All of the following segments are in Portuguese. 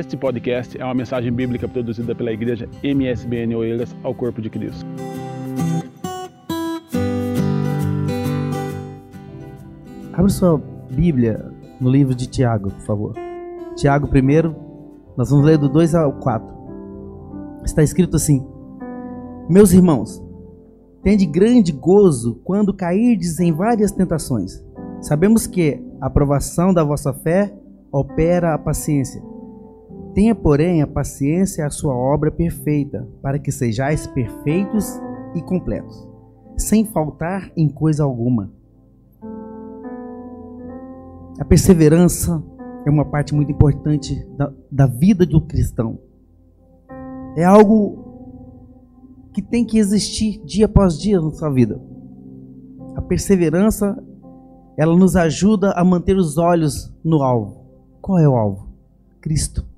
Este podcast é uma mensagem bíblica produzida pela igreja MSBN Oeiras ao Corpo de Cristo. Abra sua Bíblia no livro de Tiago, por favor. Tiago, primeiro, nós vamos ler do 2 ao 4. Está escrito assim: Meus irmãos, tende grande gozo quando cairdes em várias tentações. Sabemos que a aprovação da vossa fé opera a paciência. Tenha, porém, a paciência a sua obra perfeita, para que sejais perfeitos e completos, sem faltar em coisa alguma. A perseverança é uma parte muito importante da, da vida do cristão. É algo que tem que existir dia após dia na sua vida. A perseverança, ela nos ajuda a manter os olhos no alvo. Qual é o alvo? Cristo.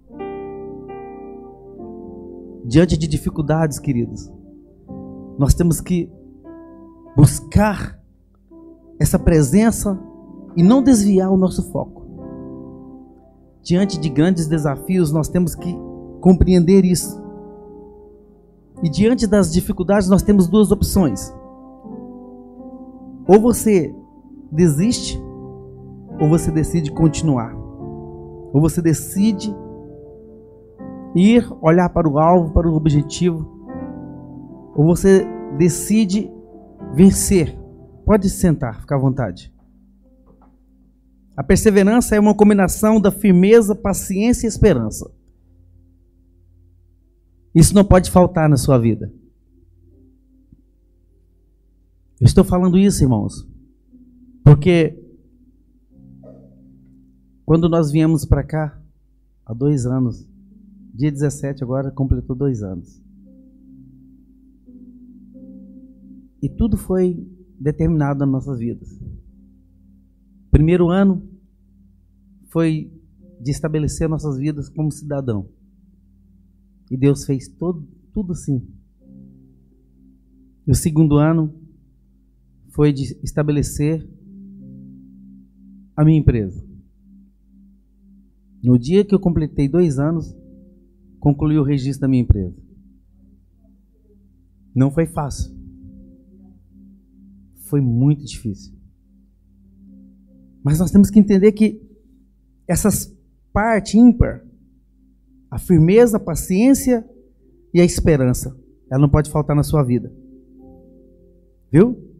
Diante de dificuldades, queridos, nós temos que buscar essa presença e não desviar o nosso foco. Diante de grandes desafios, nós temos que compreender isso. E diante das dificuldades, nós temos duas opções. Ou você desiste, ou você decide continuar. Ou você decide ir olhar para o alvo, para o objetivo, ou você decide vencer. Pode sentar, ficar à vontade. A perseverança é uma combinação da firmeza, paciência e esperança. Isso não pode faltar na sua vida. Eu estou falando isso, irmãos, porque quando nós viemos para cá, há dois anos, Dia 17 agora completou dois anos. E tudo foi determinado nas nossas vidas. Primeiro ano foi de estabelecer nossas vidas como cidadão. E Deus fez todo, tudo assim. E o segundo ano foi de estabelecer a minha empresa. No dia que eu completei dois anos, concluir o registro da minha empresa. Não foi fácil. Foi muito difícil. Mas nós temos que entender que essas partes ímpar, a firmeza, a paciência e a esperança, ela não pode faltar na sua vida. Viu?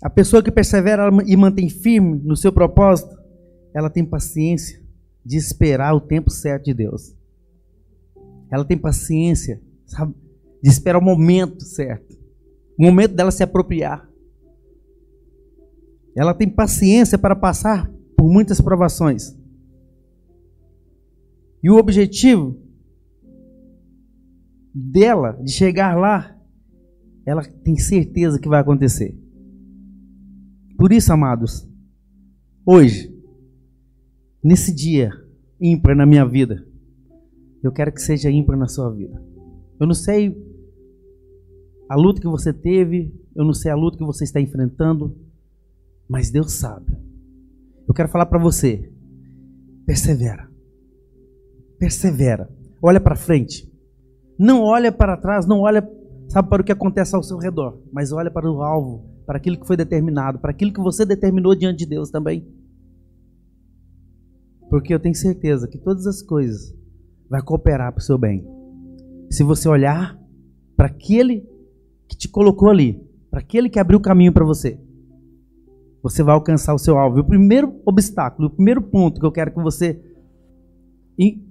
A pessoa que persevera e mantém firme no seu propósito, ela tem paciência de esperar o tempo certo de Deus. Ela tem paciência, sabe? De esperar o momento certo. O momento dela se apropriar. Ela tem paciência para passar por muitas provações. E o objetivo dela de chegar lá, ela tem certeza que vai acontecer. Por isso, amados, hoje, nesse dia ímpar na minha vida, eu quero que seja ímpar na sua vida. Eu não sei a luta que você teve, eu não sei a luta que você está enfrentando, mas Deus sabe. Eu quero falar para você: persevera. Persevera. Olha para frente. Não olha para trás, não olha, sabe, para o que acontece ao seu redor, mas olha para o alvo, para aquilo que foi determinado, para aquilo que você determinou diante de Deus também. Porque eu tenho certeza que todas as coisas vai cooperar para o seu bem. Se você olhar para aquele que te colocou ali, para aquele que abriu o caminho para você, você vai alcançar o seu alvo. E o primeiro obstáculo, o primeiro ponto que eu quero que você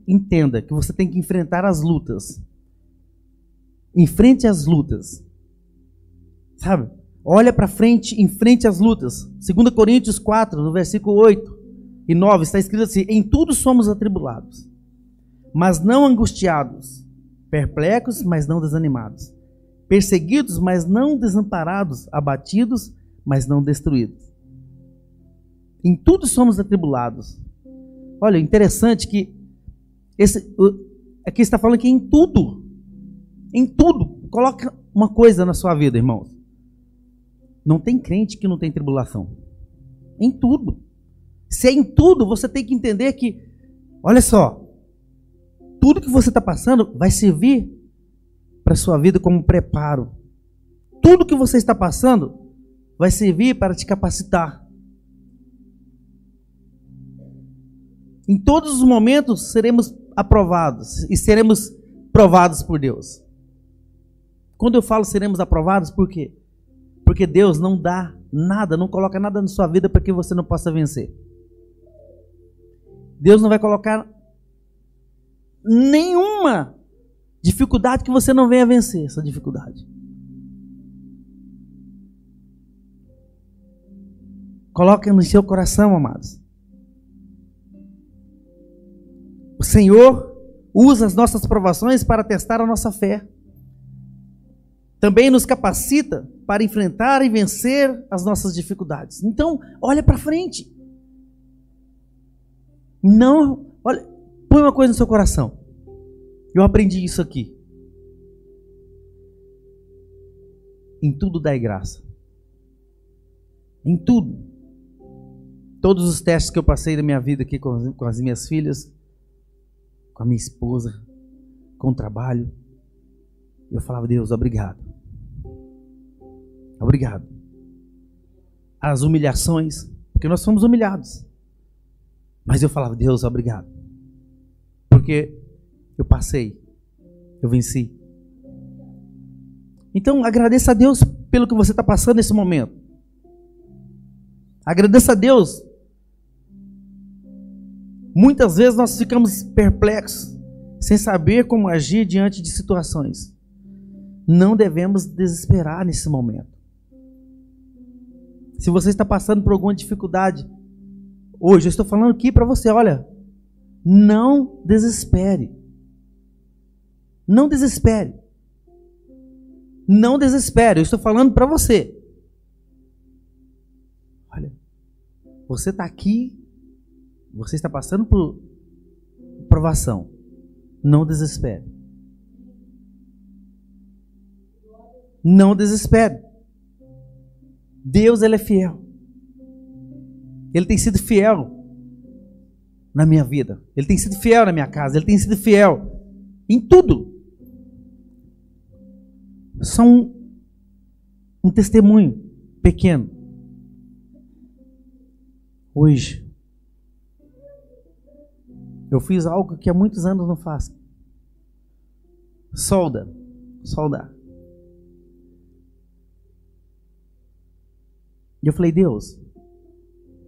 entenda, que você tem que enfrentar as lutas. Enfrente as lutas. Sabe? Olha para frente, enfrente as lutas. 2 Coríntios 4, no versículo 8 e 9, está escrito assim: Em tudo somos atribulados mas não angustiados, perplexos, mas não desanimados, perseguidos, mas não desamparados, abatidos, mas não destruídos. Em tudo somos atribulados. Olha, interessante que esse, aqui está falando que em tudo, em tudo, coloca uma coisa na sua vida, irmãos. Não tem crente que não tem tribulação. Em tudo. Se é em tudo, você tem que entender que, olha só, tudo que você está passando vai servir para a sua vida como preparo. Tudo que você está passando vai servir para te capacitar. Em todos os momentos seremos aprovados e seremos provados por Deus. Quando eu falo seremos aprovados, por quê? Porque Deus não dá nada, não coloca nada na sua vida para que você não possa vencer. Deus não vai colocar nenhuma dificuldade que você não venha vencer essa dificuldade. Coloque no seu coração, amados. O Senhor usa as nossas provações para testar a nossa fé. Também nos capacita para enfrentar e vencer as nossas dificuldades. Então, olha para frente. Não, olha, põe uma coisa no seu coração. Eu aprendi isso aqui. Em tudo dai graça. Em tudo. Todos os testes que eu passei da minha vida aqui com, com as minhas filhas, com a minha esposa, com o trabalho, eu falava, Deus, obrigado. Obrigado. As humilhações, porque nós fomos humilhados. Mas eu falava, Deus, obrigado. Porque eu passei, eu venci. Então agradeça a Deus pelo que você está passando nesse momento. Agradeça a Deus Muitas vezes nós ficamos perplexos, sem saber como agir diante de situações. Não devemos desesperar nesse momento. Se você está passando por alguma dificuldade, hoje eu estou falando aqui para você, olha, não desespere. Não desespere. Não desespere. Eu estou falando para você. Olha, você está aqui você está passando por provação. Não desespere. Não desespere. Deus ele é fiel. Ele tem sido fiel na minha vida. Ele tem sido fiel na minha casa. Ele tem sido fiel em tudo. Um, um testemunho pequeno. Hoje, eu fiz algo que há muitos anos não faço. Solda. Soldar. E eu falei, Deus,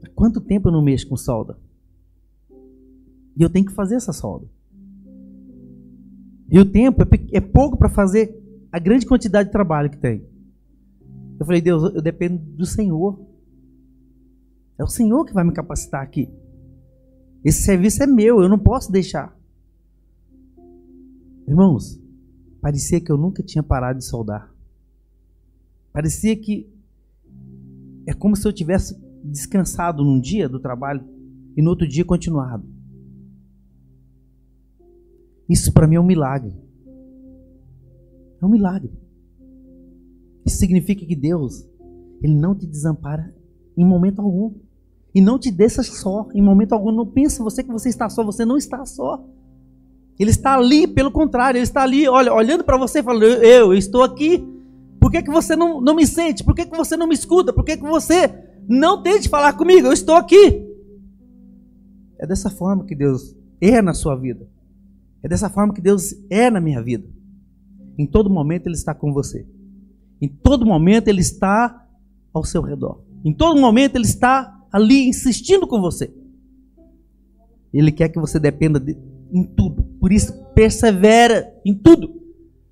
há quanto tempo eu não mexo com solda? E eu tenho que fazer essa solda. E o tempo é, é pouco para fazer a grande quantidade de trabalho que tem. Eu falei, Deus, eu dependo do Senhor. É o Senhor que vai me capacitar aqui. Esse serviço é meu, eu não posso deixar. Irmãos, parecia que eu nunca tinha parado de soldar. Parecia que é como se eu tivesse descansado num dia do trabalho e no outro dia continuado. Isso para mim é um milagre. É um milagre. Isso significa que Deus, Ele não te desampara em momento algum. E não te deixa só, em momento algum. Não pense você que você está só, você não está só. Ele está ali, pelo contrário, ele está ali, olha, olhando para você e falando: eu, estou aqui. Por que, que você não, não me sente? Por que, que você não me escuta? Por que, que você não tente falar comigo? Eu estou aqui. É dessa forma que Deus é na sua vida. É dessa forma que Deus é na minha vida. Em todo momento Ele está com você. Em todo momento Ele está ao seu redor. Em todo momento Ele está ali insistindo com você. Ele quer que você dependa de, em tudo. Por isso, persevera em tudo.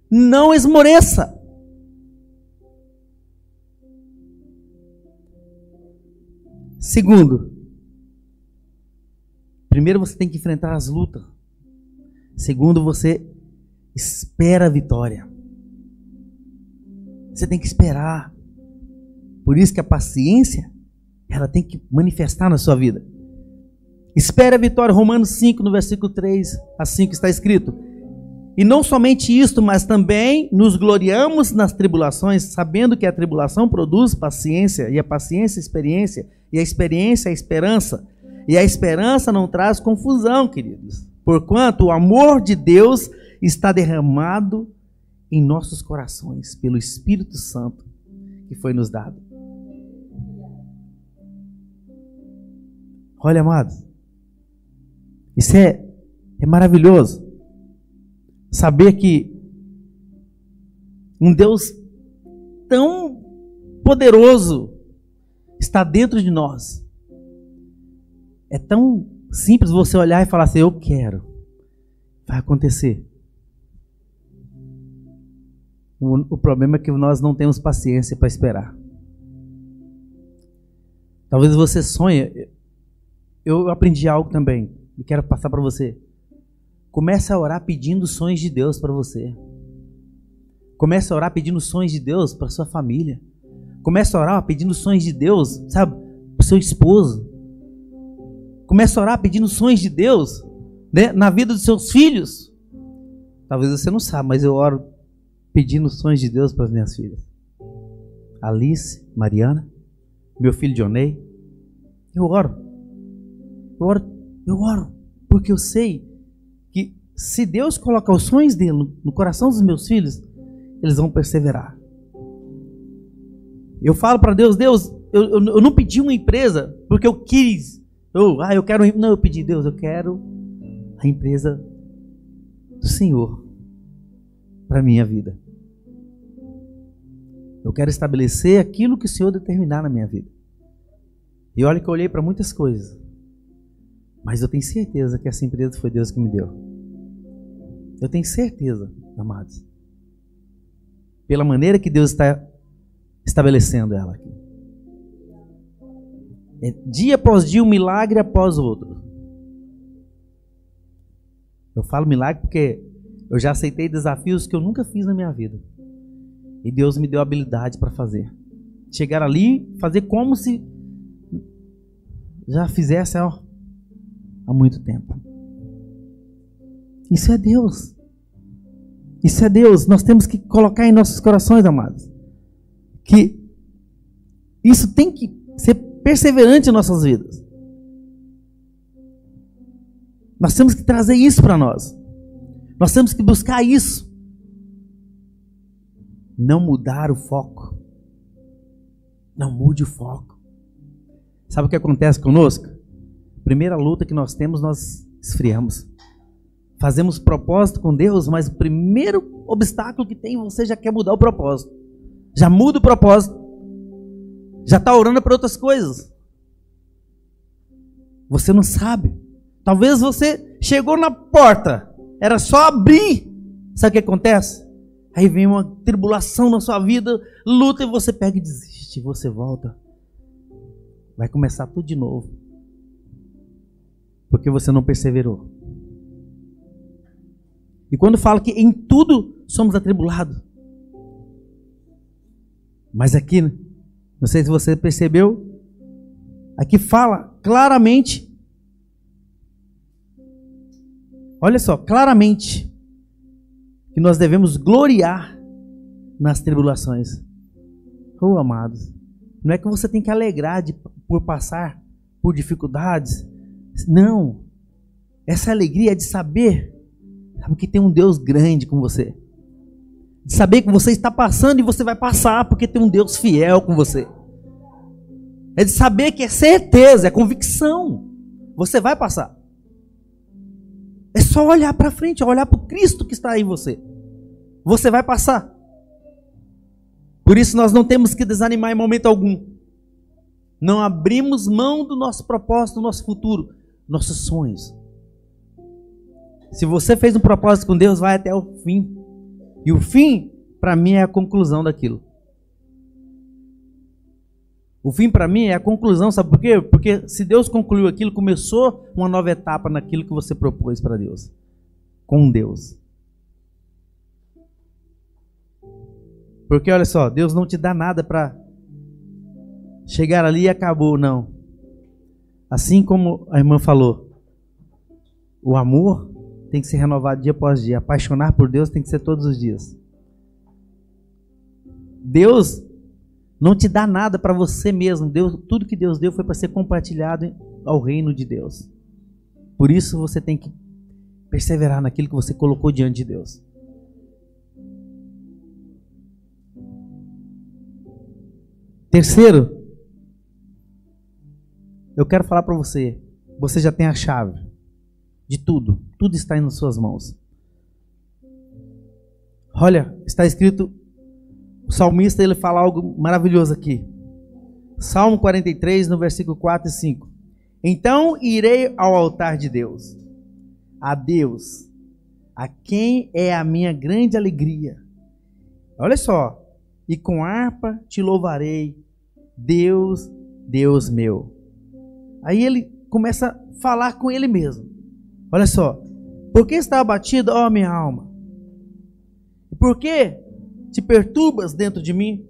Não esmoreça. Segundo, primeiro você tem que enfrentar as lutas. Segundo, você espera a vitória. Você tem que esperar. Por isso que a paciência ela tem que manifestar na sua vida. Espere a vitória. Romanos 5, no versículo 3 a 5 está escrito. E não somente isto, mas também nos gloriamos nas tribulações, sabendo que a tribulação produz paciência, e a paciência, experiência, e a experiência, a esperança. E a esperança não traz confusão, queridos, Porquanto o amor de Deus está derramado em nossos corações pelo Espírito Santo que foi nos dado. Olha, amados, isso é, é maravilhoso. Saber que um Deus tão poderoso está dentro de nós. É tão simples você olhar e falar assim: Eu quero. Vai acontecer. O, o problema é que nós não temos paciência para esperar. Talvez você sonhe. Eu aprendi algo também e quero passar para você. Comece a orar pedindo sonhos de Deus para você. Comece a orar pedindo sonhos de Deus para sua família. Comece a orar pedindo sonhos de Deus, sabe, para seu esposo. Comece a orar pedindo sonhos de Deus né, na vida dos seus filhos. Talvez você não saiba, mas eu oro pedindo sonhos de Deus para as minhas filhas. Alice, Mariana, meu filho Dionei. Eu oro. Eu oro, eu oro, porque eu sei que se Deus colocar os sonhos dele no, no coração dos meus filhos, eles vão perseverar. Eu falo para Deus, Deus, eu, eu, eu, não pedi uma empresa porque eu quis. Ah, eu quero. Não, eu pedi, Deus, eu quero a empresa do Senhor para minha vida. Eu quero estabelecer aquilo que o Senhor determinar na minha vida. E olha que eu olhei para muitas coisas. Mas eu tenho certeza que essa empresa foi Deus que me deu. Eu tenho certeza, amados. Pela maneira que Deus está estabelecendo ela aqui. É dia após dia, um milagre após outro. Eu falo milagre porque eu já aceitei desafios que eu nunca fiz na minha vida. E Deus me deu habilidade para fazer. Chegar ali, fazer como se já fizesse ó, há muito tempo. Isso é Deus. Isso é Deus. Nós temos que colocar em nossos corações, amados, que isso tem que ser perseverante em nossas vidas. Nós temos que trazer isso para nós. Nós temos que buscar isso não mudar o foco. Não mude o foco. Sabe o que acontece conosco? Primeira luta que nós temos, nós esfriamos. Fazemos propósito com Deus, mas o primeiro obstáculo que tem, você já quer mudar o propósito. Já muda o propósito. Já está orando para outras coisas. Você não sabe. Talvez você chegou na porta, era só abrir. Sabe o que acontece? Aí vem uma tribulação na sua vida, luta e você pega e desiste, você volta. Vai começar tudo de novo. Porque você não perseverou. E quando fala que em tudo somos atribulados. Mas aqui, não sei se você percebeu, aqui fala claramente. Olha só, claramente que nós devemos gloriar nas tribulações. Oh, amados, não é que você tem que alegrar de, por passar por dificuldades. Não. Essa alegria é de saber sabe, que tem um Deus grande com você. De saber que você está passando e você vai passar porque tem um Deus fiel com você. É de saber que é certeza, é convicção. Você vai passar. É só olhar para frente, olhar para o Cristo que está aí em você. Você vai passar. Por isso nós não temos que desanimar em momento algum. Não abrimos mão do nosso propósito, do nosso futuro, nossos sonhos. Se você fez um propósito com Deus, vai até o fim. E o fim, para mim, é a conclusão daquilo. O fim para mim é a conclusão, sabe por quê? Porque se Deus concluiu aquilo, começou uma nova etapa naquilo que você propôs para Deus, com Deus. Porque olha só, Deus não te dá nada para chegar ali e acabou, não. Assim como a irmã falou, o amor tem que ser renovado dia após dia. Apaixonar por Deus tem que ser todos os dias. Deus não te dá nada para você mesmo. Deus, tudo que Deus deu foi para ser compartilhado ao reino de Deus. Por isso você tem que perseverar naquilo que você colocou diante de Deus. Terceiro, eu quero falar para você, você já tem a chave de tudo, tudo está nas suas mãos. Olha, está escrito, o salmista ele fala algo maravilhoso aqui. Salmo 43, no versículo 4 e 5. Então irei ao altar de Deus, a Deus, a quem é a minha grande alegria. Olha só, e com harpa te louvarei, Deus, Deus meu. Aí ele começa a falar com ele mesmo. Olha só, por que está abatido, ó minha alma? Por que te perturbas dentro de mim?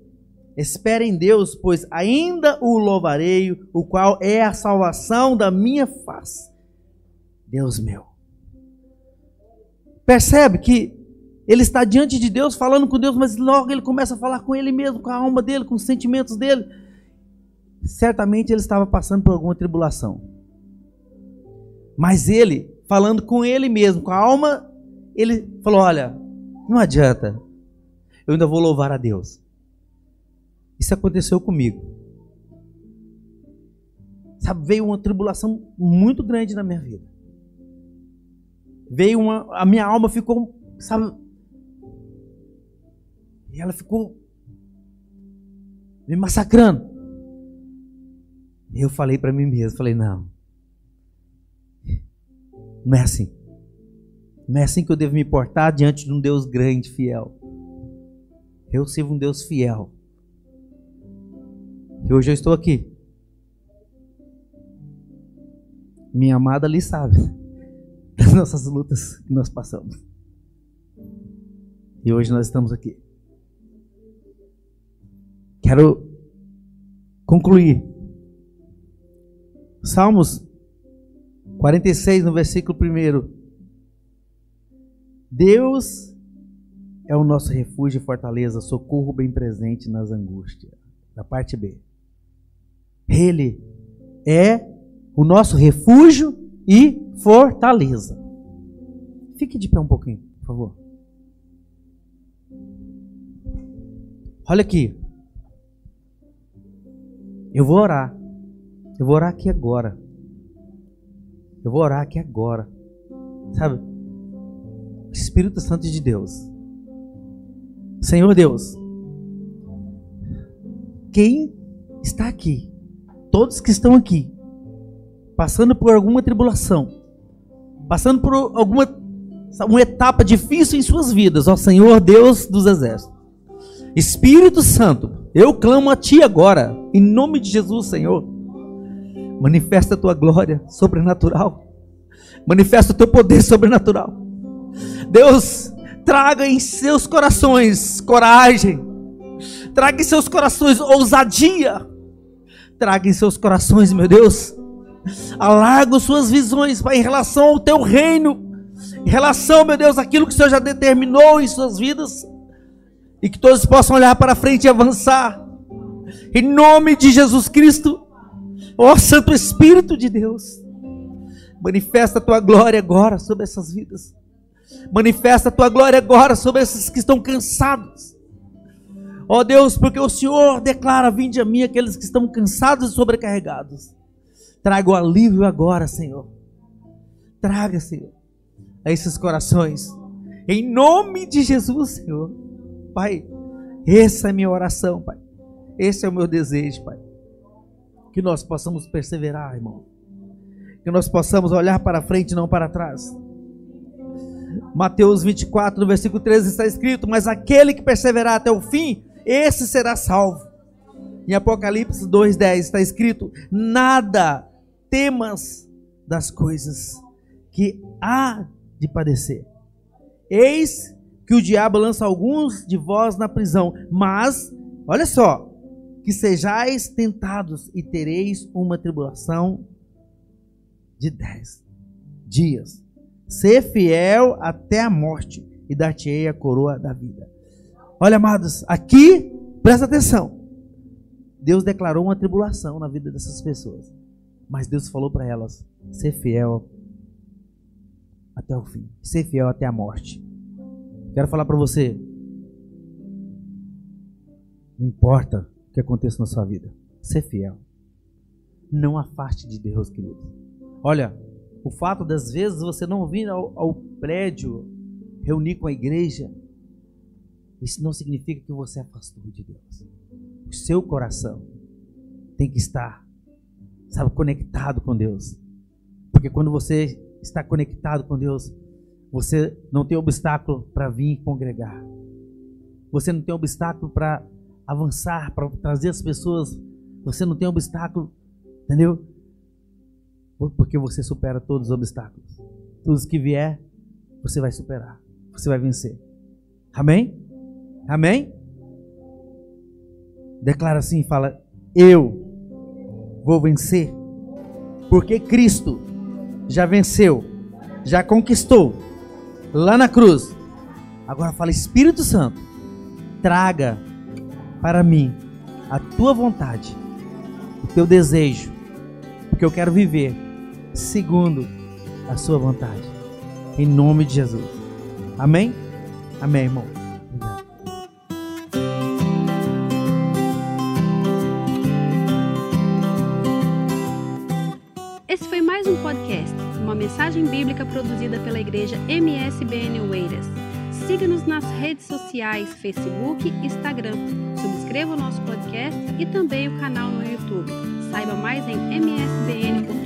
Espera em Deus, pois ainda o louvarei, o qual é a salvação da minha face. Deus meu. Percebe que ele está diante de Deus, falando com Deus, mas logo ele começa a falar com ele mesmo, com a alma dele, com os sentimentos dele. Certamente ele estava passando por alguma tribulação. Mas ele, falando com ele mesmo, com a alma, ele falou: Olha, não adianta, eu ainda vou louvar a Deus. Isso aconteceu comigo. Sabe, veio uma tribulação muito grande na minha vida. Veio uma. A minha alma ficou, sabe. E ela ficou me massacrando. E eu falei para mim mesmo, falei, não. Não é assim. Não é assim que eu devo me portar diante de um Deus grande, fiel. Eu sirvo um Deus fiel. E hoje eu estou aqui. Minha amada ali sabe das nossas lutas que nós passamos. E hoje nós estamos aqui. Quero concluir. Salmos 46, no versículo 1. Deus é o nosso refúgio e fortaleza, socorro bem presente nas angústias. Da parte B. Ele é o nosso refúgio e fortaleza. Fique de pé um pouquinho, por favor. Olha aqui. Eu vou orar. Eu vou orar aqui agora. Eu vou orar aqui agora. Sabe? Espírito Santo de Deus. Senhor Deus. Quem está aqui todos que estão aqui, passando por alguma tribulação, passando por alguma uma etapa difícil em suas vidas, ó Senhor Deus dos exércitos. Espírito Santo, eu clamo a Ti agora, em nome de Jesus, Senhor. Manifesta a Tua glória sobrenatural. Manifesta o Teu poder sobrenatural. Deus, traga em seus corações coragem. Traga em seus corações ousadia Traga em seus corações, meu Deus. Alarga suas visões, Pai, em relação ao teu reino. Em relação, meu Deus, àquilo que o Senhor já determinou em suas vidas. E que todos possam olhar para frente e avançar. Em nome de Jesus Cristo. Ó Santo Espírito de Deus. Manifesta a tua glória agora sobre essas vidas. Manifesta a tua glória agora sobre esses que estão cansados. Ó oh Deus, porque o Senhor declara: Vinde a mim aqueles que estão cansados e sobrecarregados. Traga o alívio agora, Senhor. Traga, Senhor, a esses corações. Em nome de Jesus, Senhor. Pai, essa é a minha oração, Pai. Esse é o meu desejo, Pai. Que nós possamos perseverar, irmão. Que nós possamos olhar para frente não para trás. Mateus 24, no versículo 13 está escrito: Mas aquele que perseverar até o fim, esse será salvo. Em Apocalipse 2,10 está escrito: Nada temas das coisas que há de padecer. Eis que o diabo lança alguns de vós na prisão, mas, olha só, que sejais tentados e tereis uma tribulação de dez dias. Ser fiel até a morte e dar-te-ei a coroa da vida. Olha, amados, aqui, presta atenção. Deus declarou uma tribulação na vida dessas pessoas. Mas Deus falou para elas: ser fiel até o fim, ser fiel até a morte. Quero falar para você, não importa que aconteça na sua vida, ser fiel. Não afaste de Deus, querido. Olha, o fato das vezes você não vir ao, ao prédio reunir com a igreja, isso não significa que você afastou de Deus. O seu coração tem que estar, sabe, conectado com Deus. Porque quando você está conectado com Deus, você não tem obstáculo para vir congregar. Você não tem obstáculo para avançar, para trazer as pessoas. Você não tem obstáculo, entendeu? Porque você supera todos os obstáculos. Tudo que vier, você vai superar. Você vai vencer. Amém? Amém? Declara assim, fala: Eu vou vencer, porque Cristo já venceu, já conquistou lá na cruz. Agora fala: Espírito Santo, traga para mim a tua vontade, o teu desejo, porque eu quero viver segundo a sua vontade. Em nome de Jesus. Amém? Amém, irmão. Esse foi mais um podcast, uma mensagem bíblica produzida pela igreja MSBN Oeiras. Siga-nos nas redes sociais, Facebook Instagram. Subscreva o nosso podcast e também o canal no YouTube. Saiba mais em msbn.com